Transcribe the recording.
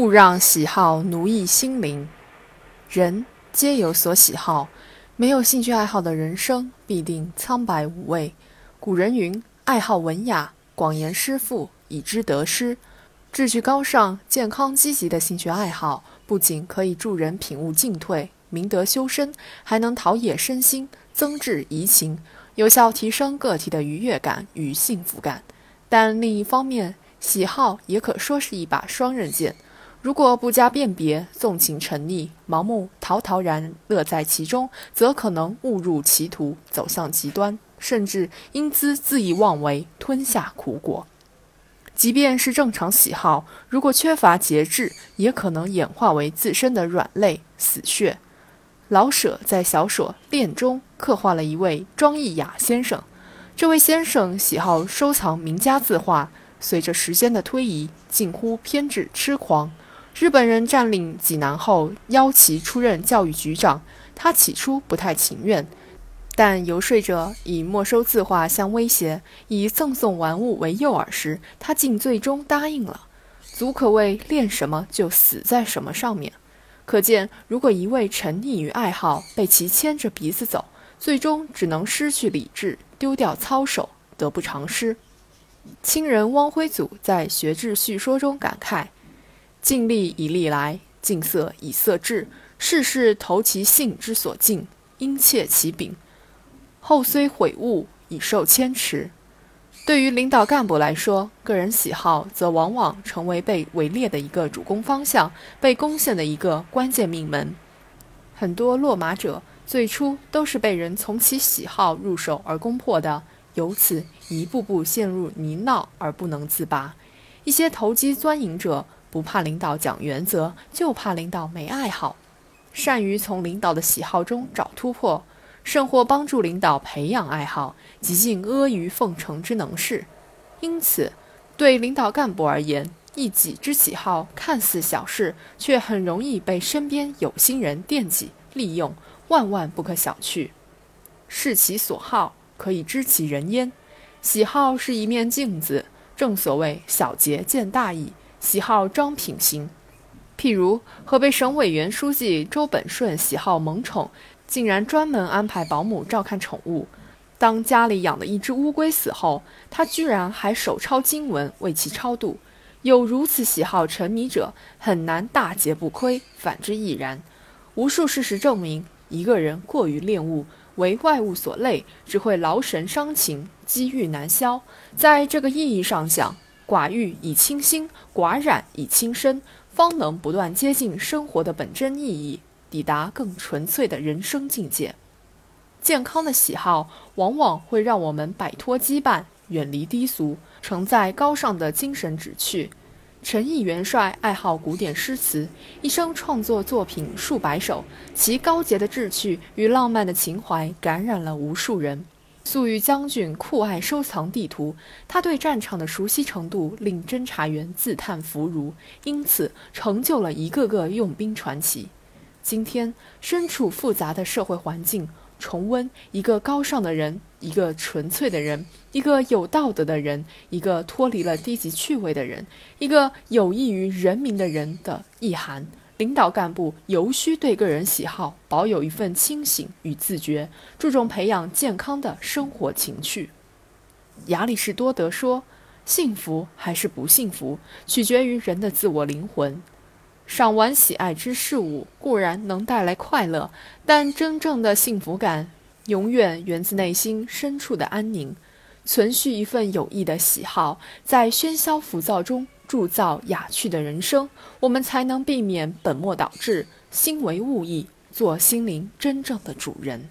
勿让喜好奴役心灵。人皆有所喜好，没有兴趣爱好的人生必定苍白无味。古人云：“爱好文雅，广言诗赋，以知得失。”志趣高尚、健康积极的兴趣爱好，不仅可以助人品悟进退、明德修身，还能陶冶身心、增智怡情，有效提升个体的愉悦感与幸福感。但另一方面，喜好也可说是一把双刃剑。如果不加辨别，纵情沉溺、盲目陶陶然乐在其中，则可能误入歧途，走向极端，甚至因兹恣意妄为，吞下苦果。即便是正常喜好，如果缺乏节制，也可能演化为自身的软肋、死穴。老舍在小说《恋》中刻画了一位庄益雅先生，这位先生喜好收藏名家字画，随着时间的推移，近乎偏执痴狂。日本人占领济南后，邀其出任教育局长。他起初不太情愿，但游说者以没收字画相威胁，以赠送玩物为诱饵时，他竟最终答应了。足可谓练什么就死在什么上面。可见，如果一味沉溺于爱好，被其牵着鼻子走，最终只能失去理智，丢掉操守，得不偿失。清人汪辉祖在《学志叙说》中感慨。尽力以力来，尽色以色至。事事投其性之所敬，应切其柄。后虽悔悟，已受牵持。对于领导干部来说，个人喜好则往往成为被围猎的一个主攻方向，被攻陷的一个关键命门。很多落马者最初都是被人从其喜好入手而攻破的，由此一步步陷入泥淖而不能自拔。一些投机钻营者。不怕领导讲原则，就怕领导没爱好。善于从领导的喜好中找突破，甚或帮助领导培养爱好，极尽阿谀奉承之能事。因此，对领导干部而言，一己之喜好看似小事，却很容易被身边有心人惦记利用，万万不可小觑。视其所好，可以知其人焉。喜好是一面镜子，正所谓小节见大义。喜好装品行，譬如河北省委原书记周本顺喜好萌宠，竟然专门安排保姆照看宠物。当家里养的一只乌龟死后，他居然还手抄经文为其超度。有如此喜好沉迷者，很难大节不亏，反之亦然。无数事实证明，一个人过于恋物，为外物所累，只会劳神伤情，积郁难消。在这个意义上讲，寡欲以清心，寡染以清身，方能不断接近生活的本真意义，抵达更纯粹的人生境界。健康的喜好往往会让我们摆脱羁绊，远离低俗，承载高尚的精神旨趣。陈毅元帅爱好古典诗词，一生创作作品数百首，其高洁的志趣与浪漫的情怀感染了无数人。粟裕将军酷爱收藏地图，他对战场的熟悉程度令侦察员自叹弗如，因此成就了一个个用兵传奇。今天身处复杂的社会环境，重温一个高尚的人，一个纯粹的人，一个有道德的人，一个脱离了低级趣味的人，一个有益于人民的人的意涵。领导干部尤需对个人喜好保有一份清醒与自觉，注重培养健康的生活情趣。亚里士多德说：“幸福还是不幸福，取决于人的自我灵魂。赏玩喜爱之事物固然能带来快乐，但真正的幸福感永远源自内心深处的安宁。存续一份有益的喜好，在喧嚣浮躁中。”铸造雅趣的人生，我们才能避免本末倒置、心为物役，做心灵真正的主人。